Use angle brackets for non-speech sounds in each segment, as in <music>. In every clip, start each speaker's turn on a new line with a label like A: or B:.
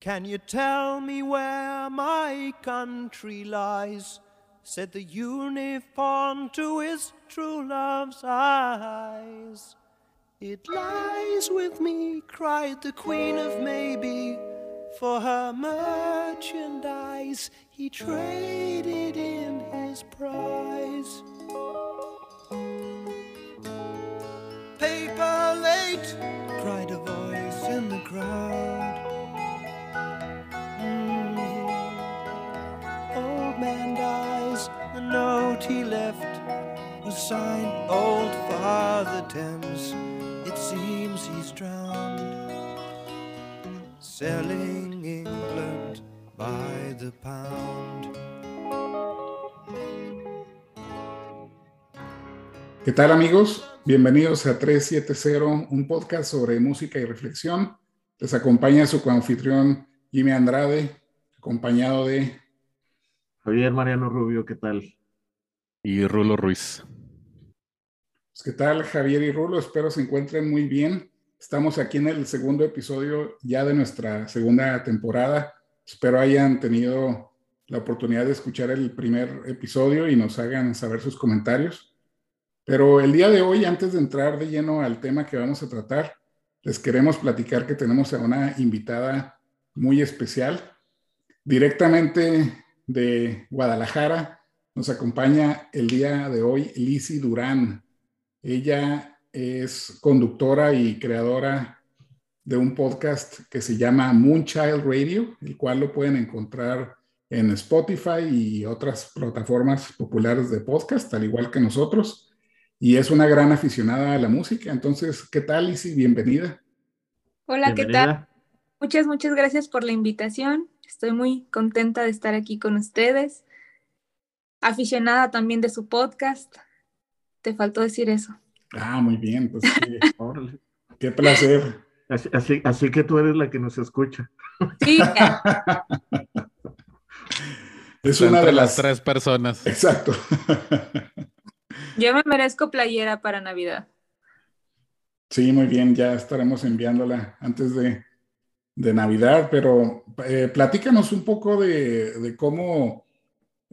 A: Can you tell me where my country lies? Said the uniform to his true love's eyes. It lies with me, cried the Queen of Maybe. For her merchandise, he traded in his prize. Paper late, cried a voice in the crowd. Was signed Old Father Thames. It seems he's drowned, selling England by the pound.
B: ¿Qué tal amigos? Bienvenidos a 370, un podcast sobre música y reflexión. Les acompaña su coanfitrión Jimmy Andrade, acompañado de
C: Javier Mariano Rubio, ¿qué tal?
D: Y Rulo Ruiz.
B: Pues, ¿Qué tal Javier y Rulo? Espero se encuentren muy bien. Estamos aquí en el segundo episodio ya de nuestra segunda temporada. Espero hayan tenido la oportunidad de escuchar el primer episodio y nos hagan saber sus comentarios. Pero el día de hoy, antes de entrar de lleno al tema que vamos a tratar, les queremos platicar que tenemos a una invitada muy especial. Directamente de Guadalajara nos acompaña el día de hoy Lizzie Durán. Ella es conductora y creadora de un podcast que se llama Moonchild Radio, el cual lo pueden encontrar en Spotify y otras plataformas populares de podcast, al igual que nosotros y es una gran aficionada a la música. Entonces, ¿qué tal, Isi? Bienvenida.
E: Hola, ¿qué tal? Muchas, muchas gracias por la invitación. Estoy muy contenta de estar aquí con ustedes. Aficionada también de su podcast. Te faltó decir eso.
B: Ah, muy bien. Pues <laughs> qué, placer.
C: Así, así, que tú eres la que nos escucha.
E: Sí. <laughs>
B: es una de las
D: tres personas.
B: Exacto.
E: Yo me merezco playera para Navidad.
B: Sí, muy bien, ya estaremos enviándola antes de, Navidad, pero eh, platícanos un poco de, cómo,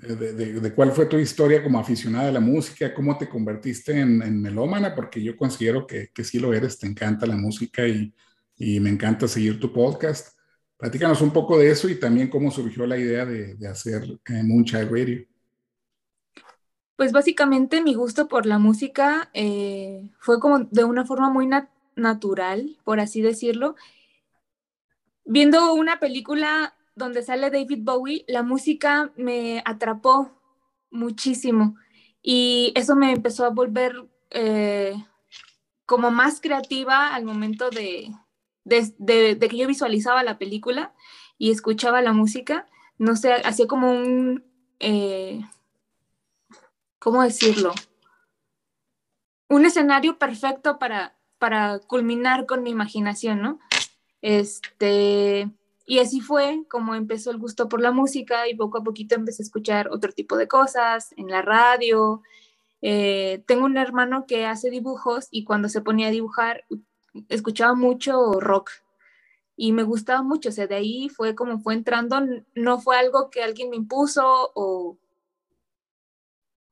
B: eh, de, cuál fue tu historia como aficionada a la música, cómo te convertiste en, melómana, porque yo considero que, que, sí lo eres, te encanta la música y, me encanta seguir tu podcast. Platícanos un poco de eso y también cómo surgió la idea de, hacer eh, Moonchild Radio.
E: Pues básicamente mi gusto por la música eh, fue como de una forma muy natural, por así decirlo. Viendo una película donde sale David Bowie, la música me atrapó muchísimo y eso me empezó a volver eh, como más creativa al momento de, de, que yo visualizaba la película y escuchaba la música. No sé, hacía como un... Eh, ¿cómo decirlo? Un escenario perfecto para, para culminar con mi imaginación, ¿no? Este, y así fue como empezó el gusto por la música y poco a poquito empecé a escuchar otro tipo de cosas en la radio. Eh, tengo un hermano que hace dibujos y cuando se ponía a dibujar escuchaba mucho rock y me gustaba mucho, o sea, de ahí fue como fue entrando, no fue algo que alguien me impuso o,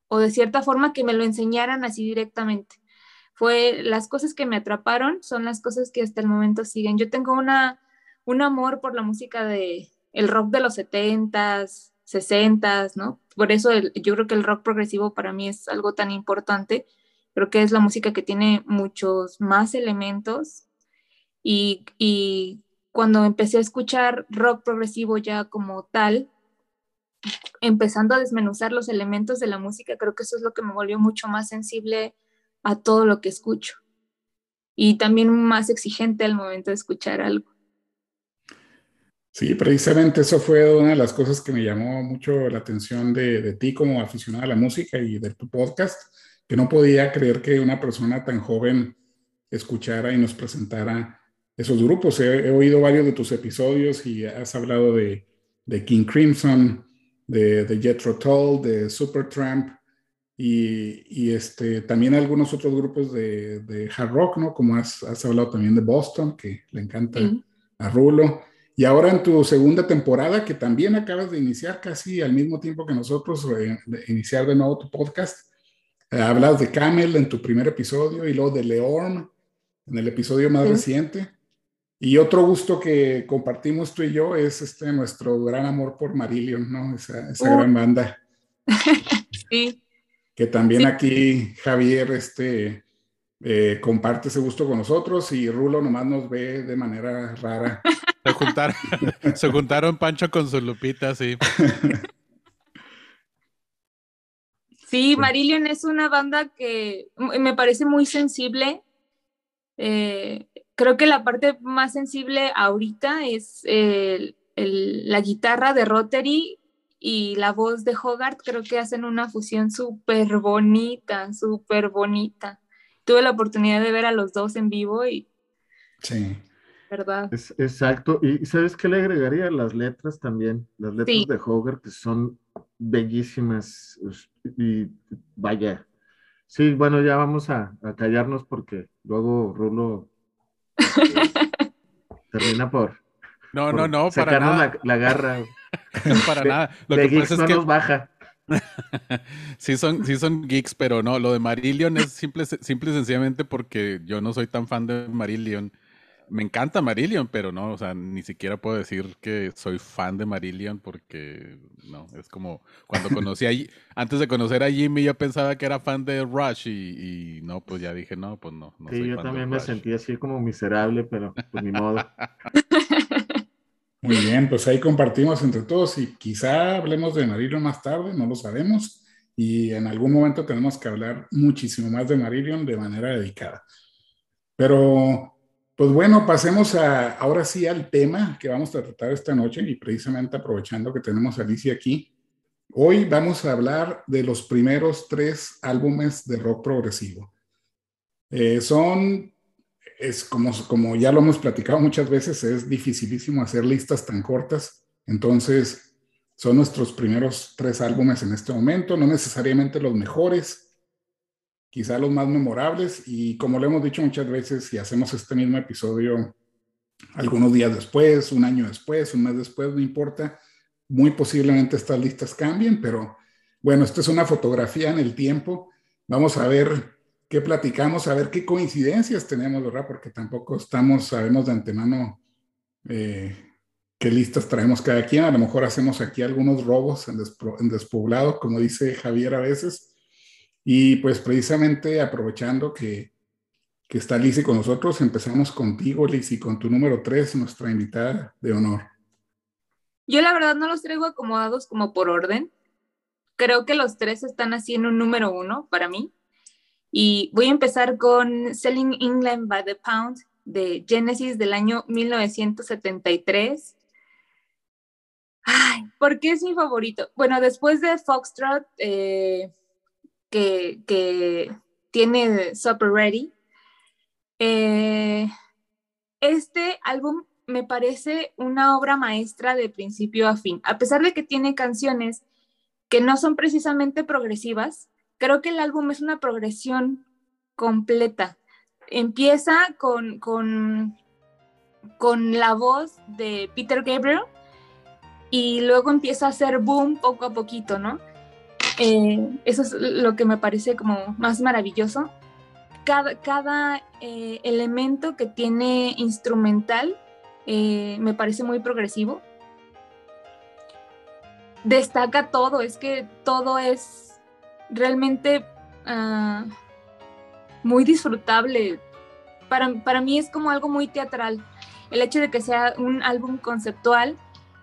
E: o de cierta forma que me lo enseñaran así directamente. Fue las cosas que me atraparon, son las cosas que hasta el momento siguen. Yo tengo una, un amor por la música de el rock de los 70s, 60s, ¿no? Por eso yo creo que el rock progresivo para mí es algo tan importante. Creo que es la música que tiene muchos más elementos y, y cuando empecé a escuchar rock progresivo ya como tal, empezando a desmenuzar los elementos de la música, creo que eso es lo que me volvió mucho más sensible a todo lo que escucho y también más exigente al momento de escuchar algo.
B: Sí, precisamente eso fue una de las cosas que me llamó mucho la atención de, de ti como aficionada a la música y de tu podcast, que no podía creer que una persona tan joven escuchara y nos presentara esos grupos. He, oído varios de tus episodios y has hablado de, de King Crimson, de, de Jethro Tull, de Supertramp y, y este, también algunos otros grupos de, hard rock, ¿no? Como has, hablado también de Boston, que le encanta a Rulo. Y ahora en tu segunda temporada, que también acabas de iniciar casi al mismo tiempo que nosotros, eh, de iniciar de nuevo tu podcast, eh, hablas de Camel en tu primer episodio y luego de Leorn en el episodio más
E: Sí.
B: reciente. Y otro gusto que compartimos tú y yo es este nuestro gran amor por Marillion, ¿no? Esa, esa
E: Uh.
B: gran banda. <laughs>
E: Sí,
B: Que también
E: Sí.
B: aquí Javier este, eh, comparte ese gusto con nosotros y Rulo nomás nos ve de manera rara. <laughs>
D: Se juntaron, <laughs> se juntaron Pancho con su Lupita, sí.
E: Sí, Marillion es una banda que me parece muy sensible. Eh, creo que la parte más sensible ahorita es el- el- la guitarra de Rotary y la voz de Hogarth. Creo que hacen una fusión súper bonita, súper bonita. Tuve la oportunidad de ver a los dos en vivo y,
B: Sí.
E: ¿Verdad?
C: Es, exacto. ¿Y sabes qué le agregaría? Las letras también. Las letras
E: Sí.
C: de Hogarth que son bellísimas. Y vaya. Sí, bueno, ya vamos a, a callarnos porque luego Rulo <laughs> termina por,
D: No,
C: por
D: no, no, para nada.
C: la, la garra. <laughs>
D: Para
C: De-
D: nada. Lo
C: de
D: que
C: Geeks
D: pasa es
C: no
D: que
C: nos baja. <laughs>
D: sí son, sí son geeks, pero no, lo de Marillion es simple, simple y sencillamente porque yo no soy tan fan de Marillion. Me encanta Marillion, pero no, o sea, ni siquiera puedo decir que soy fan de Marillion porque no, es como cuando conocí a, <laughs> antes de conocer a Jimmy yo pensaba que era fan de Rush y, y no, pues ya dije, no, pues no, no
C: Sí,
D: soy
C: yo
D: fan de
C: también me
D: Rush.
C: sentí así como miserable, pero pues ni modo. <laughs>
B: Muy bien, pues ahí compartimos entre todos y quizá hablemos de Marillion más tarde, no lo sabemos. Y en algún momento tenemos que hablar muchísimo más de Marillion de manera dedicada. Pero, pues bueno, pasemos a, ahora sí al tema que vamos a tratar esta noche y precisamente aprovechando que tenemos a Alicia aquí. Hoy vamos a hablar de los primeros tres álbumes de rock progresivo. Eh, son es como, como ya lo hemos platicado muchas veces, es dificilísimo hacer listas tan cortas. Entonces, son nuestros primeros tres álbumes en este momento, no necesariamente los mejores, quizá los más memorables. Y como lo hemos dicho muchas veces, si hacemos este mismo episodio algunos días después, un año después, un mes después, no importa, muy posiblemente estas listas cambien, pero bueno, esto es una fotografía en el tiempo. Vamos a ver qué platicamos, a ver qué coincidencias tenemos, ¿verdad? Porque tampoco estamos, sabemos de antemano eh, qué listas traemos cada quien. A lo mejor hacemos aquí algunos robos en, despoblado, como dice Javier a veces. Y pues precisamente aprovechando que, que está Lizzy con nosotros, empezamos contigo, Lizzy, con tu número 3, nuestra invitada de honor.
E: Yo la verdad no los traigo acomodados como por orden. Creo que los tres están así en un número uno para mí. Y voy a empezar con Selling England by the Pound de Genesis del año 1973. Ay, ¿por qué es mi favorito? Bueno, después de Foxtrot, eh, que, tiene Supper Ready, eh, este álbum me parece una obra maestra de principio a fin. A pesar de que tiene canciones que no son precisamente progresivas, creo que el álbum es una progresión completa. Empieza con, con, con la voz de Peter Gabriel y luego empieza a hacer boom poco a poquito, ¿no? Eh, eso es lo que me parece como más maravilloso. Cada, cada eh, elemento que tiene instrumental eh, me parece muy progresivo. Destaca todo, es que todo es realmente uh, muy disfrutable. Para, para, mí es como algo muy teatral. El hecho de que sea un álbum conceptual,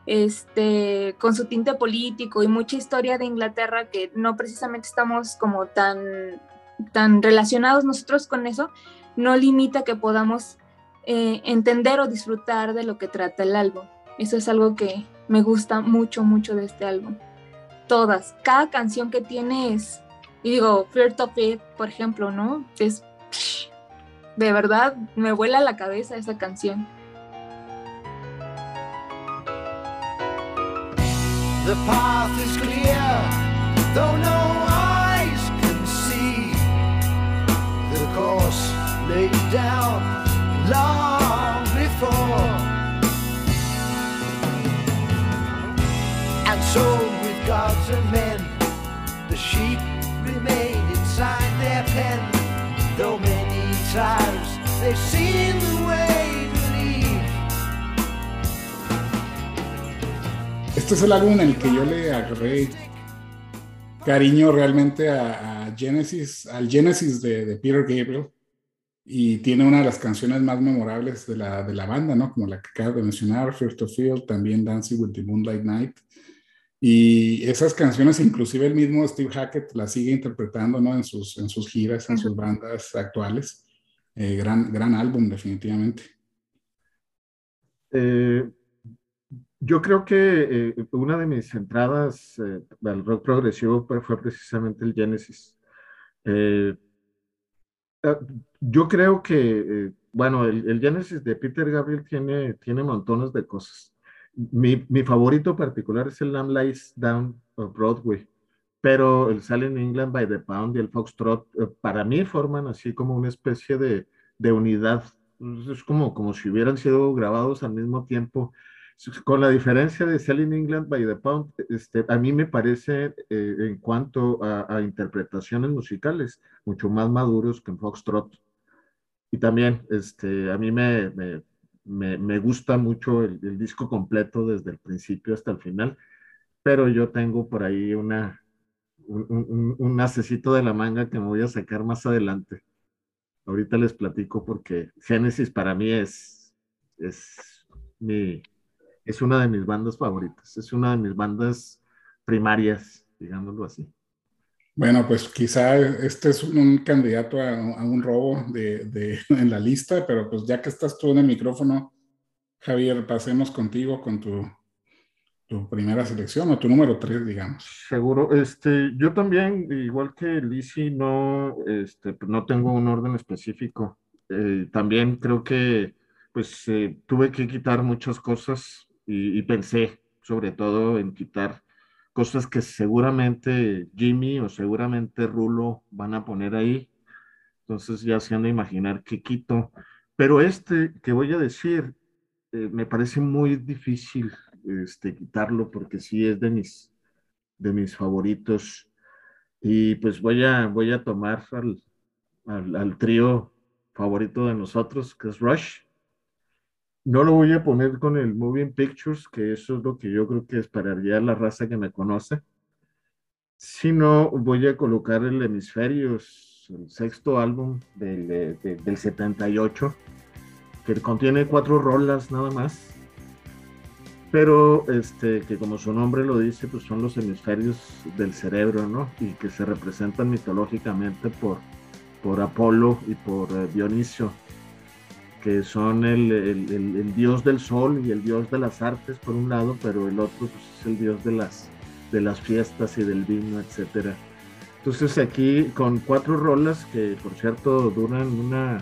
E: este, con su tinte político y mucha historia de Inglaterra que no precisamente estamos como tan, tan relacionados nosotros con eso, no limita que podamos eh, entender o disfrutar de lo que trata el álbum. Eso es algo que me gusta mucho, mucho de este álbum. Todas, cada canción que tiene es, y digo, Flirt of It, por ejemplo, ¿no? Es, de verdad, me vuela la cabeza esa canción.
A: The path is clear, though no eyes can see. The course laid down long before. And so, with gods and men, the sheep remain inside their pen, though many times they've seen the way.
B: Este es el álbum en el que yo le agarré cariño realmente a, a Genesis, al Genesis de, de, Peter Gabriel. Y tiene una de las canciones más memorables de la, de la banda, ¿no? Como la que acabo de mencionar, First of Field, también Dancing with the Moonlight Night. Y esas canciones, inclusive el mismo Steve Hackett las sigue interpretando, ¿no? En sus, en sus giras, en sus bandas actuales. Eh, gran, gran álbum, definitivamente.
C: Eh, yo creo que eh, una de mis entradas eh, al rock progresivo fue precisamente el Genesis. Eh, ah, yo creo que, bueno, el, el, Genesis de Peter Gabriel tiene, tiene montones de cosas. Mi, mi favorito particular es el Lamb Lies Down Broadway, pero el Silent England by the Pound y el Foxtrot para mí forman así como una especie de, de unidad. Es como, como si hubieran sido grabados al mismo tiempo con la diferencia de Selling England by the Pound, este, a mí me parece eh, en cuanto a, a, interpretaciones musicales mucho más maduros que en Foxtrot. Y también este, a mí me, me, me, me gusta mucho el, el, disco completo desde el principio hasta el final, pero yo tengo por ahí una, un, un, un de la manga que me voy a sacar más adelante. Ahorita les platico porque Genesis para mí es, es mi, es una de mis bandas favoritas, es una de mis bandas primarias, digámoslo así.
B: Bueno, pues quizá este es un, candidato a, a, un robo de, de, <laughs> en la lista, pero pues ya que estás tú en el micrófono, Javier, pasemos contigo con tu, tu primera selección o tu número tres, digamos.
C: Seguro, este, yo también, igual que Lizzie, no, este, no tengo un orden específico. Eh, también creo que pues eh, tuve que quitar muchas cosas y, pensé sobre todo en quitar cosas que seguramente Jimmy o seguramente Rulo van a poner ahí. Entonces ya se han de imaginar qué quito. Pero este que voy a decir eh, me parece muy difícil este, quitarlo porque sí es de mis, de mis favoritos. Y pues voy a, voy a tomar al, al, al trío favorito de nosotros, que es Rush. No lo voy a poner con el Moving Pictures, que eso es lo que yo creo que esperaría la raza que me conoce, sino voy a colocar el Hemisferios, el sexto álbum del, de, del 78, que contiene cuatro rolas nada más, pero este, que como su nombre lo dice, pues son los hemisferios del cerebro, ¿no? Y que se representan mitológicamente por, por Apolo y por uh, Dionisio que son el, el, el, el, dios del sol y el dios de las artes por un lado, pero el otro pues, es el dios de las, de las fiestas y del vino, etc. Entonces aquí con cuatro rolas que por cierto duran una,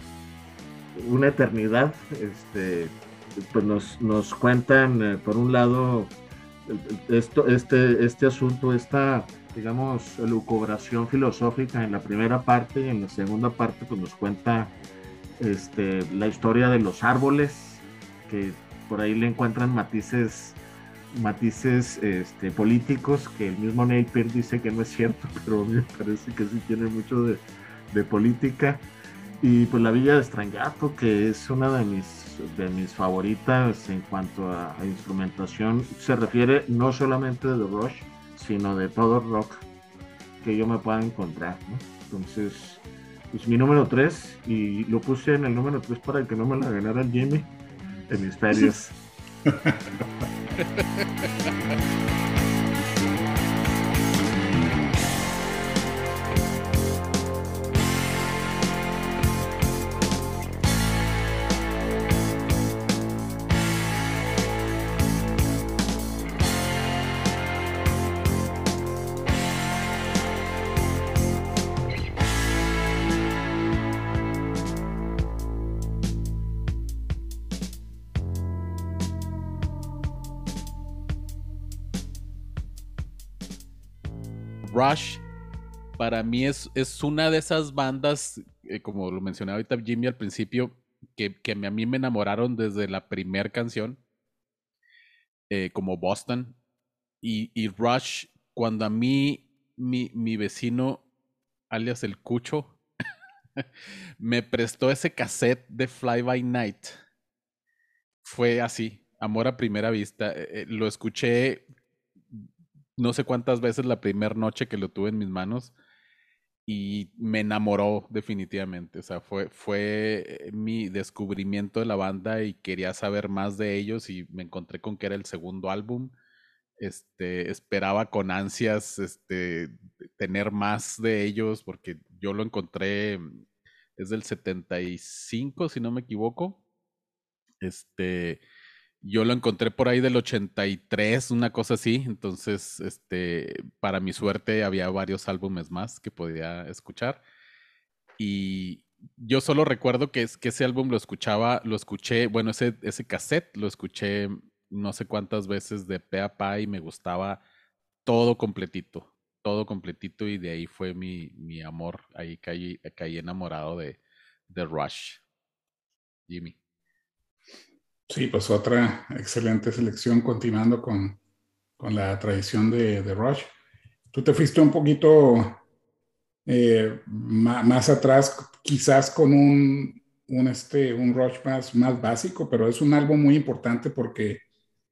C: una eternidad, este, pues nos, nos cuentan eh, por un lado esto, este, este asunto, esta digamos lucubración filosófica en la primera parte y en la segunda parte pues nos cuenta este, la historia de los árboles, que por ahí le encuentran matices, matices este, políticos, que el mismo Napier dice que no es cierto, <laughs> pero me parece que sí tiene mucho de, de política. Y pues la Villa de Strangato, que es una de mis, de mis favoritas en cuanto a, instrumentación, se refiere no solamente de The Rush, sino de todo rock que yo me pueda encontrar. Entonces, pues mi número 3 y lo puse en el número 3 para que no me la ganara el Jimmy. Hemisferios.
D: Rush <laughs> para mí es, es una de esas bandas, eh, como lo mencionaba ahorita Jimmy al principio, que, que a mí me enamoraron desde la primera canción, eh, como Boston. y, Rush, cuando a mí, mi, mi vecino, alias el Cucho, <laughs> me prestó ese cassette de Fly By Night. Fue así, amor a primera vista. Eh, lo escuché no sé cuántas veces la primera noche que lo tuve en mis manos y me enamoró definitivamente. O sea, fue, fue eh, mi descubrimiento de la banda y quería saber más de ellos y me encontré con que era el segundo álbum. Este, esperaba con ansias este, tener más de ellos porque yo lo encontré, es del 75, si no me equivoco. Este, yo lo encontré por ahí del 83, una cosa así. Entonces, este, para mi suerte, había varios álbumes más que podía escuchar. Y yo solo recuerdo que, ese álbum lo escuchaba, lo escuché, bueno, ese, ese cassette lo escuché no sé cuántas veces de pe a pa y me gustaba todo completito, todo completito. Y de ahí fue mi, mi amor. Ahí caí, caí enamorado de, de Rush. Jimmy.
B: Sí, pues otra excelente selección continuando con, la tradición de, Rush. Tú te fuiste un poquito eh, más, atrás, quizás con un, un, este, un Rush más, más básico, pero es un álbum muy importante porque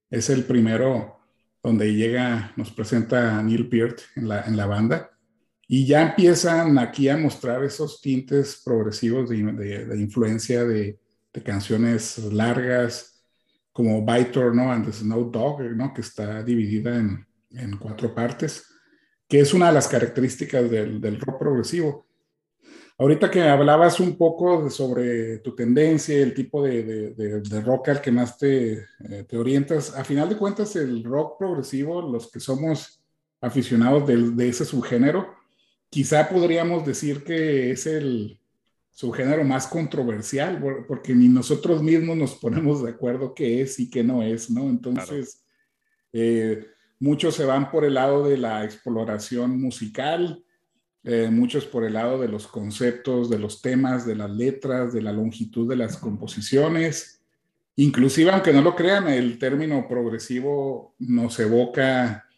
B: es el primero donde llega, nos presenta Neil Peart en la, en la banda y ya empiezan aquí a mostrar esos tintes progresivos de influencia de, de canciones largas, como Vitor, ¿no? And the Snow Dog, ¿no? Que está dividida en, en, cuatro partes, que es una de las características del, del, rock progresivo. Ahorita que hablabas un poco sobre tu tendencia, el tipo de, de, de rock al que más te, eh, te, orientas, a final de cuentas el rock progresivo, los que somos aficionados de ese subgénero, quizá podríamos decir que es el, su género más controversial, porque ni nosotros mismos nos ponemos de acuerdo qué es y qué no es, ¿no? Entonces, eh, muchos se van por el lado de la exploración musical, eh, muchos por el lado de los conceptos, de los temas, de las letras, de la longitud de las composiciones. Inclusive, aunque no lo crean, el término progresivo nos evoca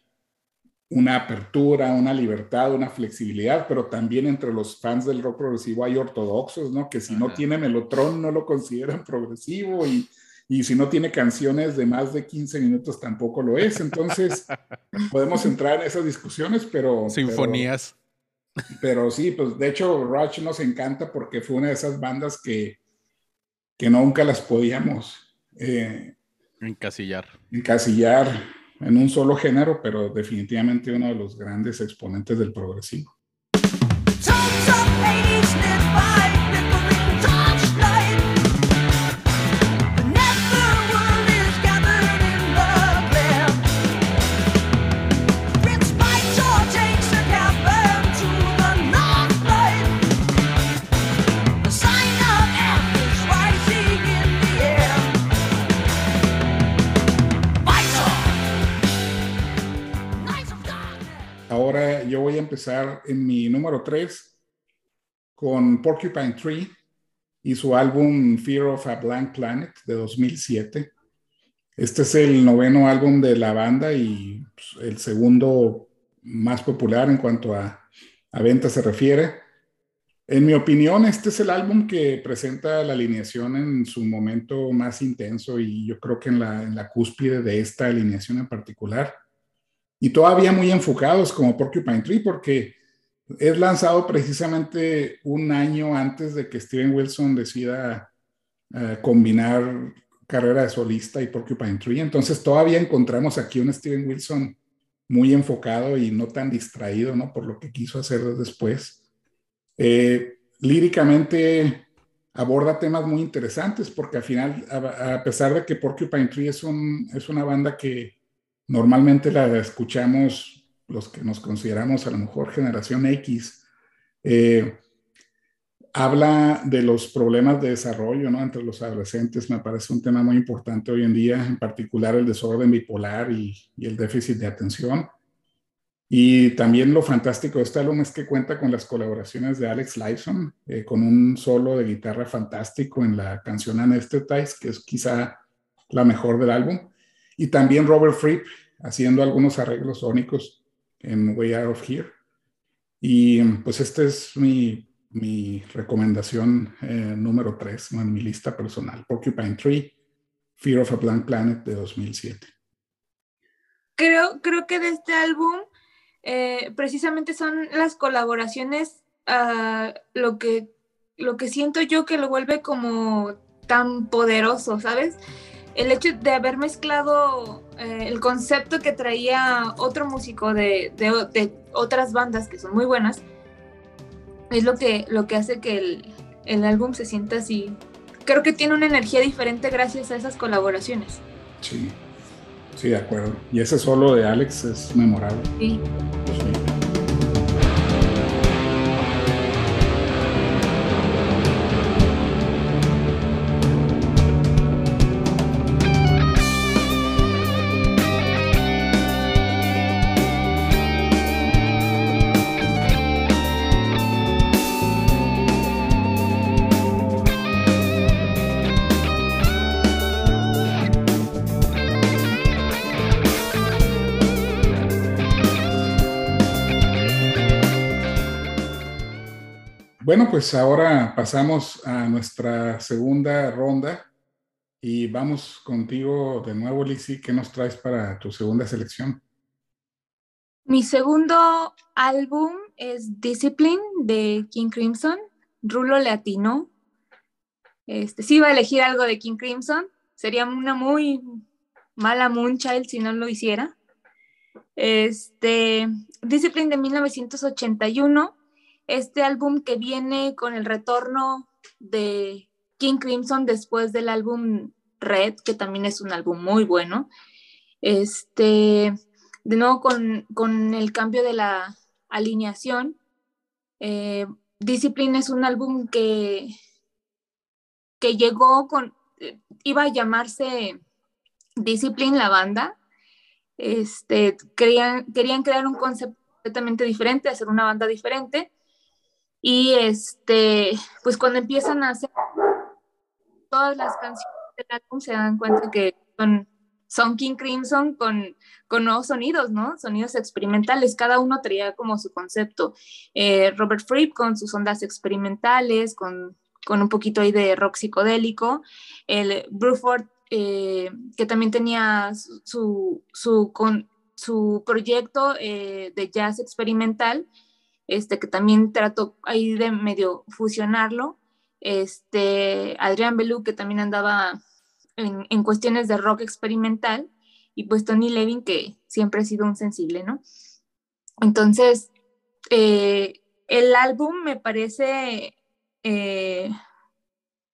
B: una apertura, una libertad, una flexibilidad, pero también entre los fans del rock progresivo hay ortodoxos, ¿no? Que si no tiene melotron no lo consideran progresivo y, y, si no tiene canciones de más de 15 minutos tampoco lo es. Entonces, <laughs> podemos entrar en esas discusiones, pero...
D: Sinfonías.
B: Pero, sí, pues de hecho Rush nos encanta porque fue una de esas bandas que, que nunca las podíamos... Eh,
D: encasillar.
B: Encasillar en un solo género, pero definitivamente uno de los grandes exponentes del progresivo. Empezar en mi número 3 con Porcupine Tree y su álbum Fear of a Blank Planet de 2007. Este es el noveno álbum de la banda y pues, el segundo más popular en cuanto a, a venta se refiere. En mi opinión, este es el álbum que presenta la alineación en su momento más intenso y yo creo que en la, en la cúspide de esta alineación en particular y todavía muy enfocados como Porcupine Tree porque es lanzado precisamente un año antes de que Steven Wilson decida eh, combinar carrera de solista y Porcupine Tree. Entonces todavía encontramos aquí un Steven Wilson muy enfocado y no tan distraído, ¿no? Por lo que quiso hacer después. Eh, líricamente aborda temas muy interesantes porque al final, a, a, pesar de que Porcupine Tree es, un, es una banda que Normalmente la escuchamos los que nos consideramos a lo mejor generación X. Eh, habla de los problemas de desarrollo ¿no? entre los adolescentes. Me parece un tema muy importante hoy en día, en particular el desorden bipolar y, el déficit de atención. Y también lo fantástico de este álbum es que cuenta con las colaboraciones de Alex Lifeson, eh, con un solo de guitarra fantástico en la canción Anesthetize, que es quizá la mejor del álbum. Y también Robert Fripp haciendo algunos arreglos sónicos en Way Out of Here. Y pues esta es mi, mi recomendación eh, número 3 en mi lista personal, Porcupine Tree, Fear of a Blank Planet de 2007.
E: Creo, creo que de este álbum eh, precisamente son las colaboraciones uh, lo, que, lo que siento yo que lo vuelve como tan poderoso, ¿sabes? El hecho de haber mezclado eh, el concepto que traía otro músico de, de, de, otras bandas que son muy buenas, es lo que, lo que hace que el, el álbum se sienta así. Creo que tiene una energía diferente gracias a esas colaboraciones.
B: Sí. Sí, de acuerdo. Y ese solo de Alex es memorable.
E: Sí.
B: sí. Bueno, pues ahora pasamos a nuestra segunda ronda y vamos contigo de nuevo, Lizzie. ¿Qué nos traes para tu segunda selección?
E: Mi segundo álbum es Discipline de King Crimson. Rulo le atinó. Este, si iba a elegir algo de King Crimson. Sería una muy mala Moonchild si no lo hiciera. Este, Discipline de 1981 este álbum que viene con el retorno de King Crimson después del álbum Red, que también es un álbum muy bueno. Este, de nuevo con, con el cambio de la alineación. Eh, Discipline es un álbum que, que llegó con, iba a llamarse Discipline la banda. Este, querían, querían crear un concepto completamente diferente, hacer una banda diferente. Y este, pues cuando empiezan a hacer todas las canciones del álbum se dan cuenta que son, son King Crimson con, con nuevos sonidos, ¿no? Sonidos experimentales, cada uno traía como su concepto. Eh, Robert Fripp con sus ondas experimentales, con, con, un poquito ahí de rock psicodélico. El Bruford, eh, que también tenía su, su, con, su proyecto eh, de jazz experimental este, que también trato ahí de medio fusionarlo. Este, Adrián Belú, que también andaba en, cuestiones de rock experimental, y pues Tony Levin, que siempre ha sido un sensible, ¿no? Entonces, eh, el álbum me parece eh,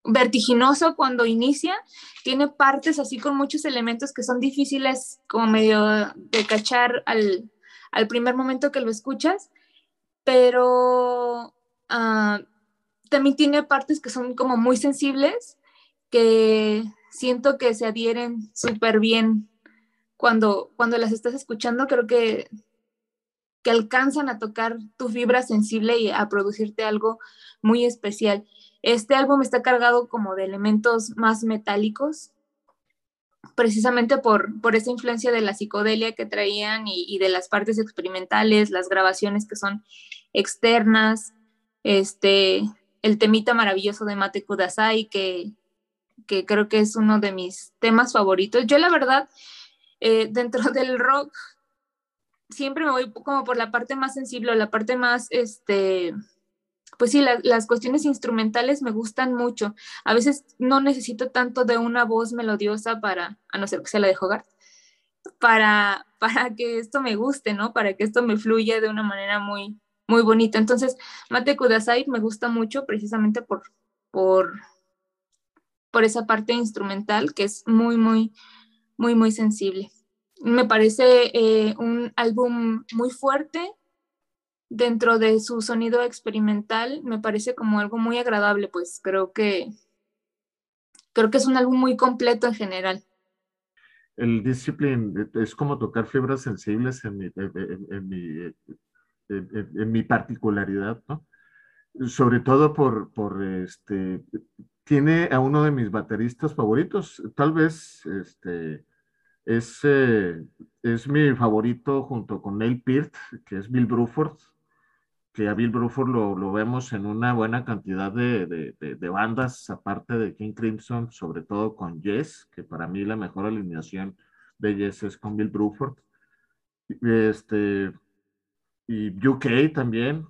E: vertiginoso cuando inicia, tiene partes así con muchos elementos que son difíciles como medio de cachar al, al primer momento que lo escuchas, pero uh, también tiene partes que son como muy sensibles, que siento que se adhieren súper bien cuando, cuando las estás escuchando, creo que, que alcanzan a tocar tu fibra sensible y a producirte algo muy especial. Este álbum está cargado como de elementos más metálicos, precisamente por, por esa influencia de la psicodelia que traían y, de las partes experimentales, las grabaciones que son externas, este, el temita maravilloso de Mate Kudasai, que, que creo que es uno de mis temas favoritos. Yo la verdad, eh, dentro <laughs> del rock, siempre me voy como por la parte más sensible, la parte más, este, pues sí, la, las cuestiones instrumentales me gustan mucho. A veces no necesito tanto de una voz melodiosa para, a no ser que sea la de Hogarth, para, <laughs> para que esto me guste, ¿no? Para que esto me fluya de una manera muy, muy bonita. Entonces, Mate Kudasai me gusta mucho precisamente por, por, por esa parte instrumental que es muy, muy, muy, muy sensible. Me parece eh, un álbum muy fuerte dentro de su sonido experimental. Me parece como algo muy agradable, pues creo que creo que es un álbum muy completo en general.
C: El Discipline es como tocar fibras sensibles en mi, en mi en, en, mi particularidad, ¿no? Sobre todo por, por este, tiene a uno de mis bateristas favoritos, tal vez este, Es, eh, es mi favorito junto con Neil Peart, que es Bill Bruford, que a Bill Bruford lo, lo vemos en una buena cantidad de, de, de, bandas, aparte de King Crimson, sobre todo con Yes, que para mí la mejor alineación de Yes es con Bill Bruford. Este, y UK también,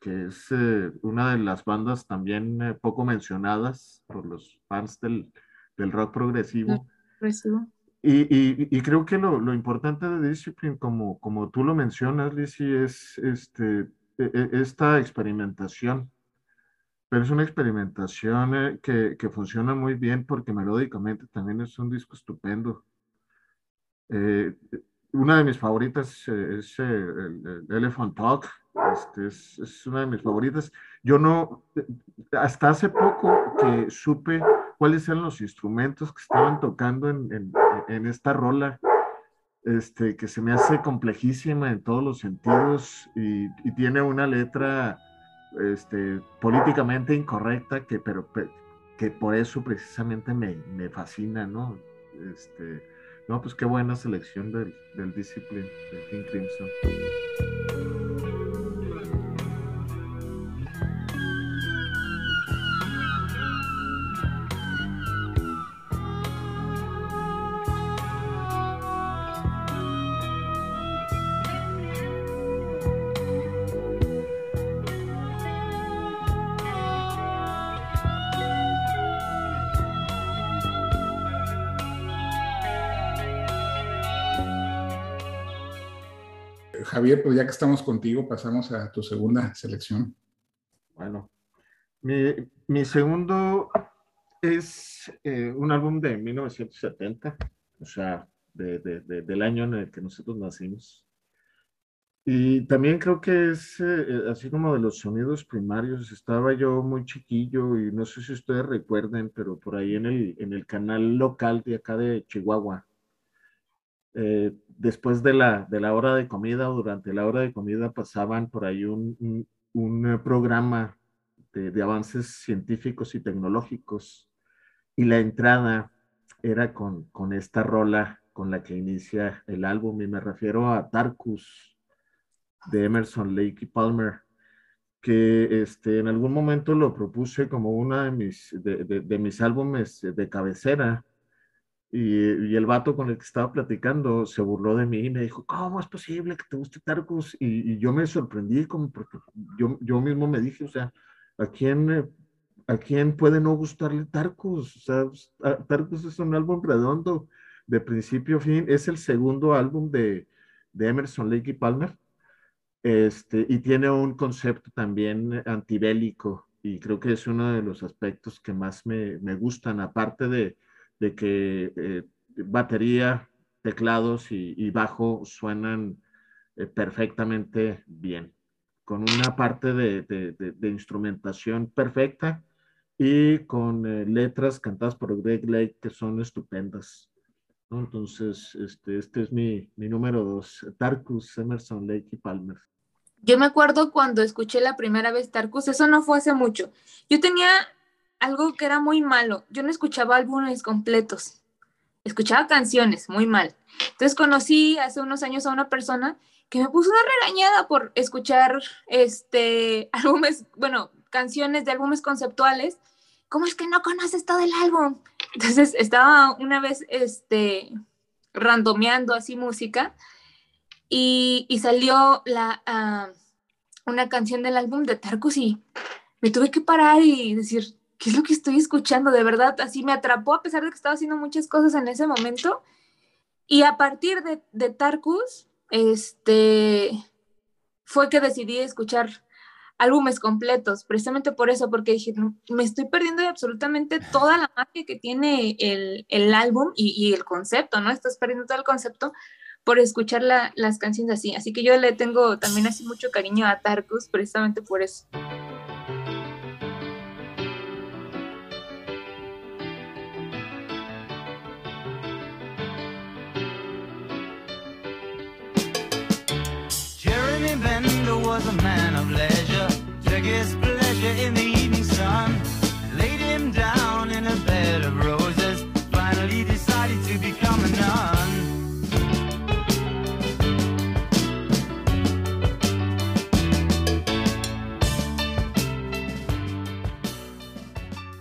C: que es eh, una de las bandas también eh, poco mencionadas por los fans del, del rock progresivo.
E: progresivo.
C: Y, y, y, creo que lo, lo, importante de Discipline, como, como tú lo mencionas, Lizzie, es este, e, e, esta experimentación. Pero es una experimentación eh, que, que, funciona muy bien porque melódicamente también es un disco estupendo. Eh, una de mis favoritas eh, es el, el Elephant Talk, este es, es, una de mis favoritas. Yo no, hasta hace poco que supe cuáles eran los instrumentos que estaban tocando en, en, en esta rola, este, que se me hace complejísima en todos los sentidos y, y tiene una letra este, políticamente incorrecta, que, pero, que por eso precisamente me, me fascina, ¿no? Este, no, pues qué buena selección del, del Discipline de King Crimson.
B: Javier, pues ya que estamos contigo, pasamos a tu segunda selección.
C: Bueno, mi, mi segundo es eh, un álbum de 1970, o sea, de, de, de, del año en el que nosotros nacimos. Y también creo que es eh, así como de los sonidos primarios. Estaba yo muy chiquillo y no sé si ustedes recuerden, pero por ahí en el, en el canal local de acá de Chihuahua, eh, después de la, de la hora de comida o durante la hora de comida pasaban por ahí un, un, programa de, de, avances científicos y tecnológicos y la entrada era con, con esta rola con la que inicia el álbum y me refiero a Tarkus de Emerson, Lake y Palmer que este, en algún momento lo propuse como una de mis, de, de mis álbumes de cabecera y, y, el vato con el que estaba platicando se burló de mí y me dijo, ¿cómo es posible que te guste Tarkus? Y, y yo me sorprendí como porque yo, yo mismo me dije, o sea, ¿a quién, ¿a quién puede no gustarle Tarkus? O sea, Tarkus es un álbum redondo de principio a fin, es el segundo álbum de, de Emerson, Lake y Palmer, este, y tiene un concepto también antibélico, y creo que es uno de los aspectos que más me, me gustan, aparte de de que eh, batería, teclados y, y bajo suenan eh, perfectamente bien, con una parte de, de, de, de instrumentación perfecta y con eh, letras cantadas por Greg Lake que son estupendas. Entonces, este, este es mi, mi número dos, Tarkus, Emerson, Lake y Palmer.
E: Yo me acuerdo cuando escuché la primera vez Tarkus, eso no fue hace mucho. Yo tenía algo que era muy malo. Yo no escuchaba álbumes completos. Escuchaba canciones, muy mal. Entonces conocí hace unos años a una persona que me puso una regañada por escuchar este <laughs> álbumes, bueno, canciones de álbumes conceptuales. ¿Cómo es que no conoces todo el álbum? Entonces estaba una vez este randomeando así música y, salió la uh, una canción del álbum de Tarkus y me tuve que parar y decir, ¿qué es lo que estoy escuchando? De verdad, así me atrapó a pesar de que estaba haciendo muchas cosas en ese momento. Y a partir de, de Tarkus, este, fue que decidí escuchar álbumes completos, precisamente por eso, porque dije, me estoy perdiendo de absolutamente toda la magia que tiene el, el álbum y, y, el concepto, ¿no? Estás perdiendo todo el concepto por escuchar la, las canciones así. Así que yo le tengo también así mucho cariño a Tarkus, precisamente por eso.
F: biggest pleasure in the evening sun. Laid him down in a bed of roses, finally decided to become a nun.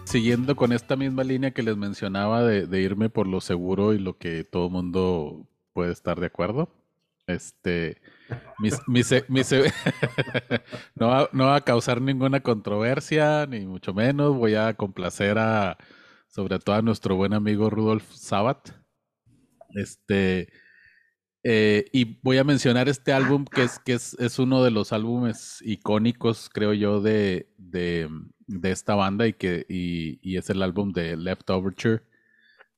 D: Siguiendo con esta misma línea que les mencionaba de, de irme por lo seguro y lo que todo mundo puede estar de acuerdo, este, mis- mis- <laughs> no, va, no va a causar ninguna controversia, ni mucho menos. Voy a complacer a, sobre todo a nuestro buen amigo Rudolf Sabat. Este, eh, y voy a mencionar este álbum que es, que es, es uno de los álbumes icónicos, creo yo, de, de, de esta banda y que y, y es el álbum de Left Overture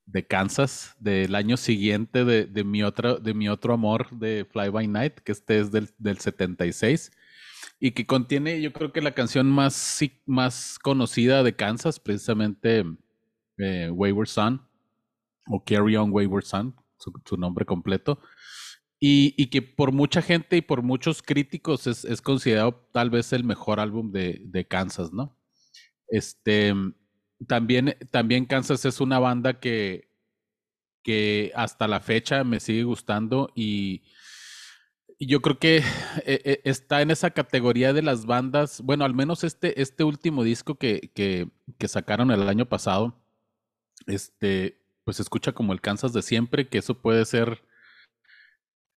D: de Kansas del año siguiente de, de mi otra de mi otro amor de Fly By Night, que este es del, del 76 y que contiene yo creo que la canción más, más conocida de Kansas, precisamente eh, Wayward Son o Carry On Wayward Son, su, su nombre completo. Y, y que por mucha gente y por muchos críticos es, es considerado tal vez el mejor álbum de, de Kansas, ¿no? Este, también, también Kansas es una banda que, que hasta la fecha me sigue gustando y, yo creo que eh, eh, está en esa categoría de las bandas, bueno, al menos este, este último disco que, que, sacaron el año pasado, este, pues escucha como el Kansas de siempre, que eso puede ser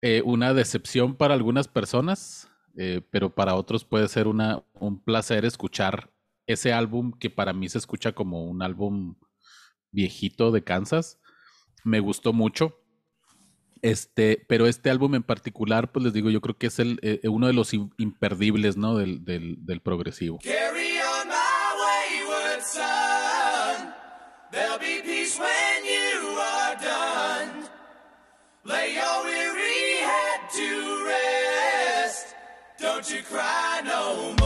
D: eh, una decepción para algunas personas, pero para otros puede ser una, un placer escuchar ese álbum que para mí se escucha como un álbum viejito de Kansas. Me gustó mucho. Este, pero este álbum en particular, pues les digo, yo creo que es el, eh, uno de los im- imperdibles, ¿no? Del, del, del progresivo.
A: Don't you cry no more.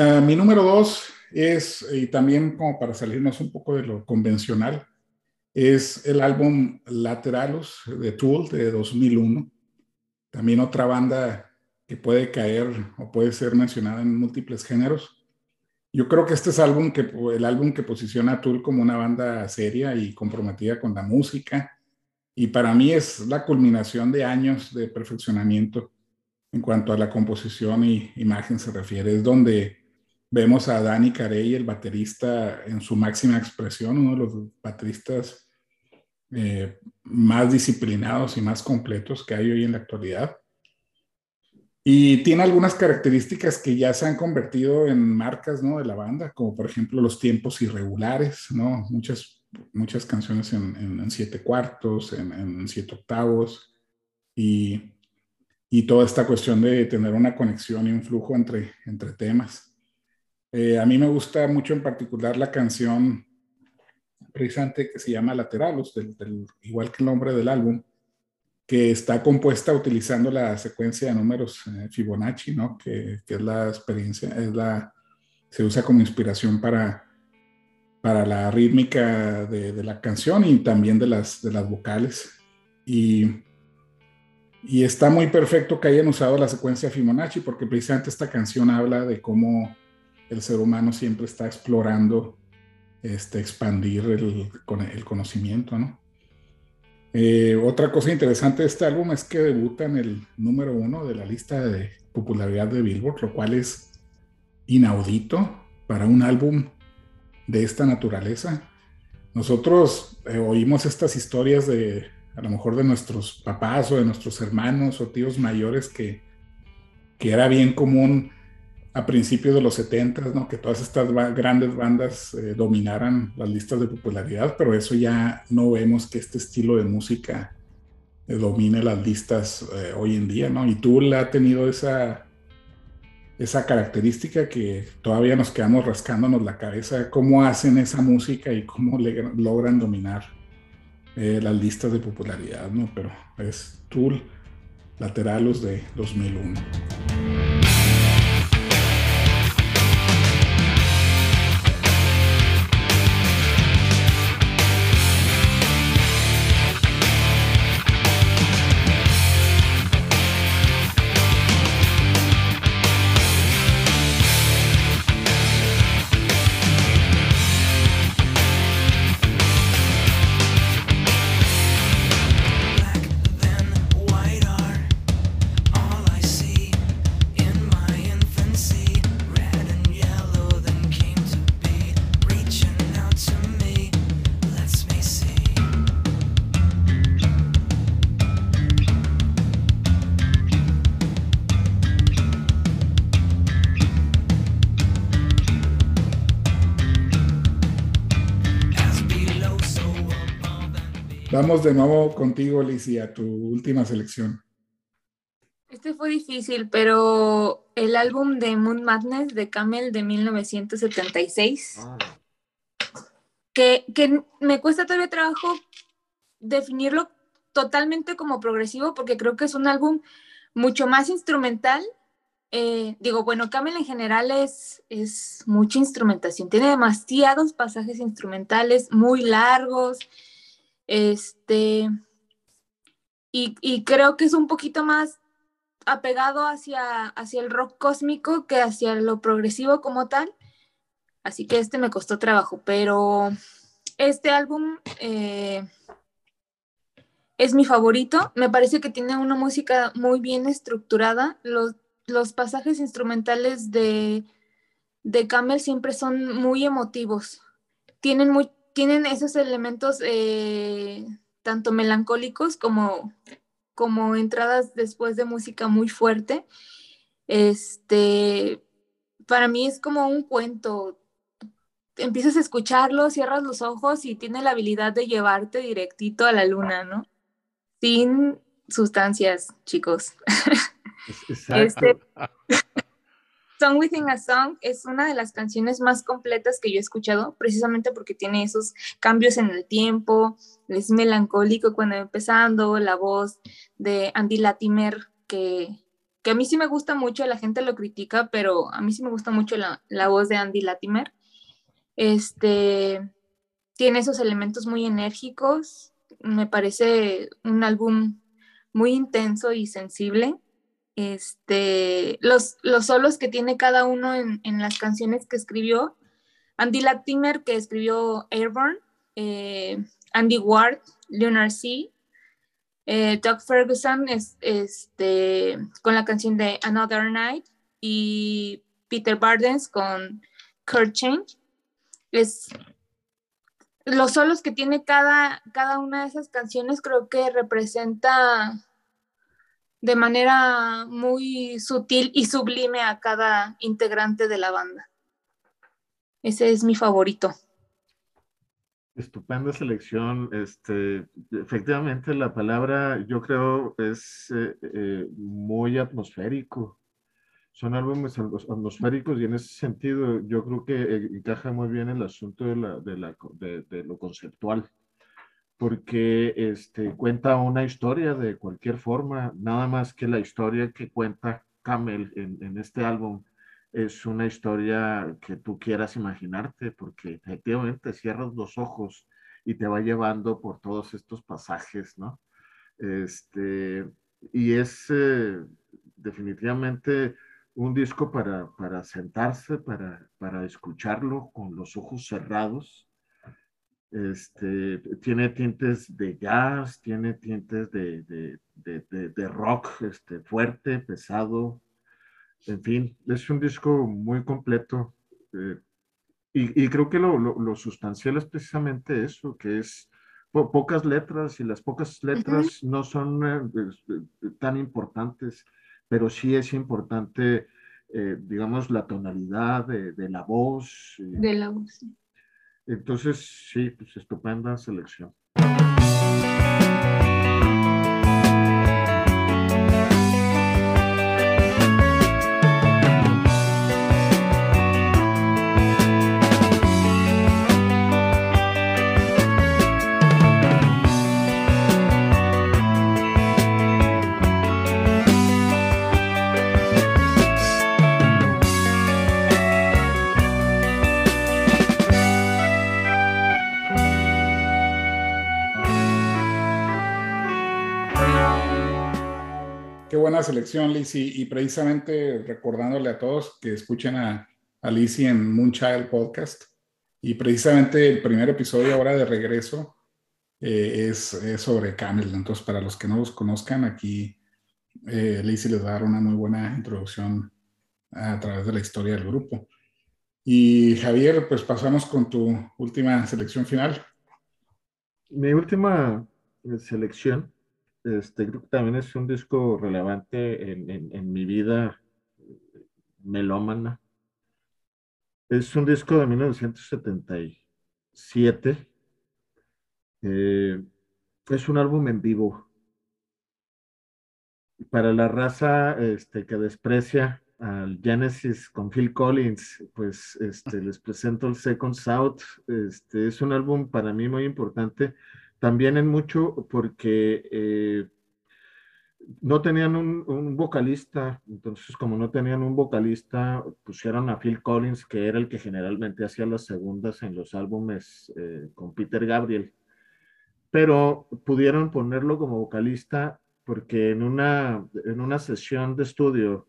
B: Ah, mi número dos es, y también como para salirnos un poco de lo convencional, es el álbum Lateralus de Tool de 2001. También otra banda que puede caer o puede ser mencionada en múltiples géneros. Yo creo que este es el álbum que posiciona a Tool como una banda seria y comprometida con la música. Y para mí es la culminación de años de perfeccionamiento en cuanto a la composición y imagen se refiere. Es donde vemos a Danny Carey, el baterista, en su máxima expresión, uno de los bateristas eh, más disciplinados y más completos que hay hoy en la actualidad. Y tiene algunas características que ya se han convertido en marcas ¿no? de la banda, como por ejemplo los tiempos irregulares, ¿no? muchas, muchas canciones en, en, en siete cuartos, en, en siete octavos, y y toda esta cuestión de tener una conexión y un flujo entre, entre temas. Eh, a mí me gusta mucho en particular la canción precisamente que se llama Lateralus, del, igual que el nombre del álbum, que está compuesta utilizando la secuencia de números eh, Fibonacci, ¿no? que, que, es la experiencia, es la, se usa como inspiración para, para la rítmica de, de la canción y también de las, de las vocales. Y y está muy perfecto que hayan usado la secuencia Fibonacci porque precisamente esta canción habla de cómo el ser humano siempre está explorando este, expandir el, el conocimiento, ¿no? Eh, otra cosa interesante de este álbum es que debuta en el número uno de la lista de popularidad de Billboard, lo cual es inaudito para un álbum de esta naturaleza. Nosotros eh, oímos estas historias de a lo mejor de nuestros papás o de nuestros hermanos o tíos mayores que, que era bien común a principios de los 70, ¿no? que todas estas grandes bandas eh, dominaran las listas de popularidad, pero eso ya no vemos que este estilo de música eh, domine las listas eh, hoy en día, ¿no? Y Tool ha tenido esa, esa característica que todavía nos quedamos rascándonos la cabeza, cómo hacen esa música y cómo logran dominar las listas de popularidad, ¿no? Pero es Tool Lateralus de 2001. De nuevo contigo, Lizzie, a tu última selección.
E: Este fue difícil, pero el álbum de Moon Madness de Camel de 1976,
C: Ah,
E: que, que me cuesta todavía trabajo definirlo totalmente como progresivo, porque creo que es un álbum mucho más instrumental. Eh, digo, bueno, Camel en general es, es mucha instrumentación, tiene demasiados pasajes instrumentales muy largos, este, y, y creo que es un poquito más apegado hacia, hacia el rock cósmico que hacia lo progresivo como tal. Así que este me costó trabajo, pero este álbum eh, es mi favorito. Me parece que tiene una música muy bien estructurada. Los, los pasajes instrumentales de, de Camel siempre son muy emotivos. Tienen, muy, tienen esos elementos eh, tanto melancólicos como, como entradas después de música muy fuerte. Este, para mí es como un cuento. Empiezas a escucharlo, cierras los ojos y tiene la habilidad de llevarte directito a la luna, ¿no? Sin sustancias, chicos.
C: exacto.
E: Este, Song Within a Song es una de las canciones más completas que yo he escuchado, precisamente porque tiene esos cambios en el tiempo, es melancólico cuando empezando, la voz de Andy Latimer, que, que a mí sí me gusta mucho, la gente lo critica, pero a mí sí me gusta mucho la, la voz de Andy Latimer. Este, tiene esos elementos muy enérgicos, me parece un álbum muy intenso y sensible este, los, los solos que tiene cada uno en, en las canciones que escribió. Andy Latimer, que escribió Airborne, eh, Andy Ward, Leonard C., eh, Doug Ferguson es, este, con la canción de Another Night y Peter Bardens con Kurt Change. Es, los solos que tiene cada, cada una de esas canciones creo que representa de manera muy sutil y sublime a cada integrante de la banda. Ese es mi favorito.
C: Estupenda selección. Este, efectivamente, la palabra yo creo es eh, eh, muy atmosférico. Son álbumes atmos- atmosféricos y en ese sentido yo creo que eh, encaja muy bien el asunto de, la, de, la, de lo conceptual, porque este, cuenta una historia de cualquier forma, nada más que la historia que cuenta Camel en, este álbum es una historia que tú quieras imaginarte, porque efectivamente cierras los ojos y te va llevando por todos estos pasajes, ¿no? Este, y es eh, definitivamente un disco para, para sentarse, para, para escucharlo con los ojos cerrados. Este, tiene tintes de jazz, tiene tintes de, de, de, de, rock este, fuerte, pesado, en fin, es un disco muy completo. eh, y, y creo que lo, lo, lo sustancial es precisamente eso, que es po- pocas letras y las pocas letras no son eh, es- eh, tan importantes, pero sí es importante, eh, digamos, la tonalidad de, de la voz. eh,
E: De la voz.
C: Entonces, sí, pues estupenda selección.
B: Buena selección, Lizzie. Y precisamente recordándole a todos que escuchen a, a Lizzie en Moonchild Podcast. Y precisamente el primer episodio ahora de regreso eh, es, sobre Camel. Entonces, para los que no los conozcan, aquí eh, Lizzie les va a dar una muy buena introducción a través de la historia del grupo. Y Javier, pues pasamos con tu última selección final.
C: Mi última eh, selección, este, creo que también es un disco relevante en, en- en mi vida melómana. Es un disco de 1977. Eh, es un álbum en vivo. Para la raza este, que desprecia al Genesis con Phil Collins, pues este, les presento el Second South. Este, es un álbum para mí muy importante, también en mucho porque eh, no tenían un, un, vocalista, entonces como no tenían un vocalista, pusieron a Phil Collins, que era el que generalmente hacía las segundas en los álbumes eh, con Peter Gabriel, pero pudieron ponerlo como vocalista porque en una, en una sesión de estudio